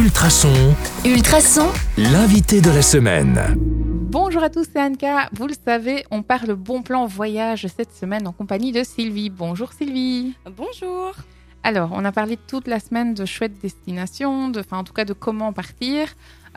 Ultrason, Ultrason, l'invité de la semaine. Bonjour à tous, c'est Anka. Vous le savez, on parle bon plan voyage cette semaine en compagnie de Sylvie. Bonjour Sylvie. Bonjour. Alors, on a parlé toute la semaine de chouettes destinations, de, enfin en tout cas de comment partir.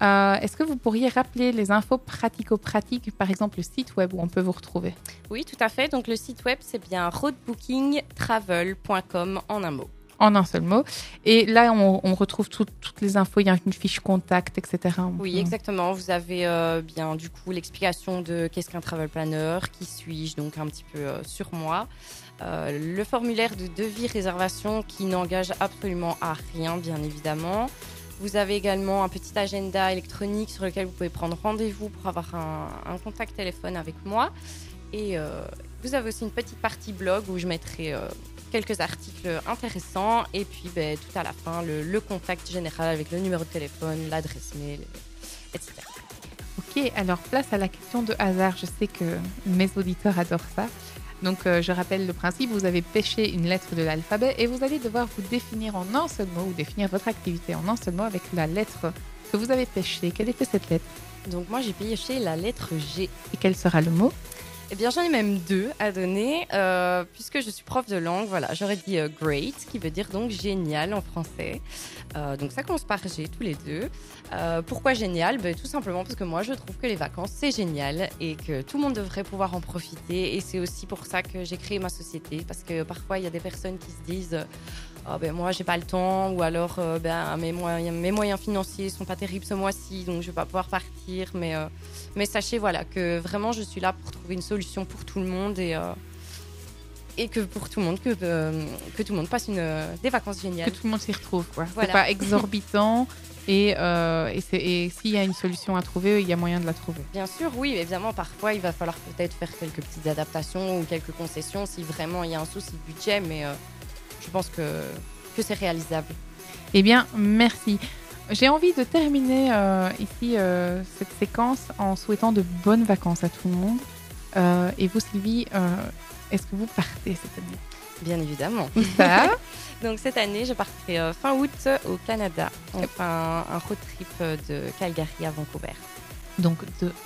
Euh, Est-ce que vous pourriez rappeler les infos pratico-pratiques, par exemple le site web où on peut vous retrouver? Oui, tout à fait. Donc le site web, c'est bien roadbookingtravel.com en un mot. En un seul mot. Et là, on, on retrouve tout- toutes les infos, il y a une fiche contact, etc. Oui, exactement. Vous avez euh, bien du coup l'explication de qu'est-ce qu'un travel planner, qui suis-je, donc un petit peu euh, sur moi. Euh, le formulaire de devis réservation qui n'engage absolument à rien, bien évidemment. Vous avez également un petit agenda électronique sur lequel vous pouvez prendre rendez-vous pour avoir un, un contact téléphone avec moi. Et vous avez aussi une petite partie blog où je mettrai quelques articles intéressants et puis ben, tout à la fin le, le contact général avec le numéro de téléphone, l'adresse mail, etc. Ok, alors place à la question de hasard. Je sais que mes auditeurs adorent ça. Donc euh, je rappelle le principe, vous avez pêché une lettre de l'alphabet et vous allez devoir vous définir en un seul mot ou définir votre activité en un seul mot avec la lettre que vous avez pêchée. Quelle était cette lettre? Donc moi j'ai pêché la lettre G. et quel sera le mot? Eh bien j'en ai même deux à donner euh, puisque je suis prof de langue. Voilà, j'aurais dit euh, great qui veut dire donc génial en français. Euh, donc ça commence par G tous les deux. Pourquoi génial? Ben, Tout simplement parce que moi je trouve que les vacances c'est génial et que tout le monde devrait pouvoir en profiter et c'est aussi pour ça que j'ai créé ma société parce que parfois il y a des personnes qui se disent Ah ben moi j'ai pas le temps ou alors ben, mes, moyens, mes moyens financiers sont pas terribles ce mois-ci donc je vais pas pouvoir partir mais, mais sachez voilà que vraiment je suis là pour trouver une solution pour tout le monde et, euh, et que pour tout le monde que, euh, que tout le monde passe une, euh, des vacances Que géniales. tout le monde s'y retrouve. quoi. C'est Voilà. pas exorbitant et, euh, et, s'il y a une solution à trouver, il y a moyen de la trouver. Bien sûr, oui, évidemment, parfois il va falloir peut-être faire quelques petites adaptations ou quelques concessions si vraiment il y a un souci de budget, mais euh, je pense que, que c'est réalisable. Eh bien, merci. J'ai envie de terminer euh, ici cette séquence en souhaitant de bonnes vacances à tout le monde. Euh, et vous, Sylvie, euh, est-ce que vous partez cette année? Bien évidemment. Ça Donc cette année, je partirai euh, fin août au Canada. On fait un, un road trip de Calgary à Vancouver. Donc,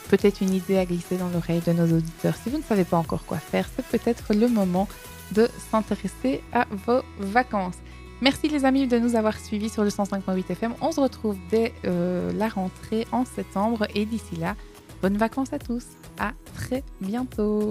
peut-être une idée à glisser dans l'oreille de nos auditeurs. Si vous ne savez pas encore quoi faire, c'est peut-être le moment de s'intéresser à vos vacances. Merci les amis de nous avoir suivis sur le 105.8 FM. On se retrouve dès euh, la rentrée en septembre et d'ici là, bonnes vacances à tous. À très bientôt.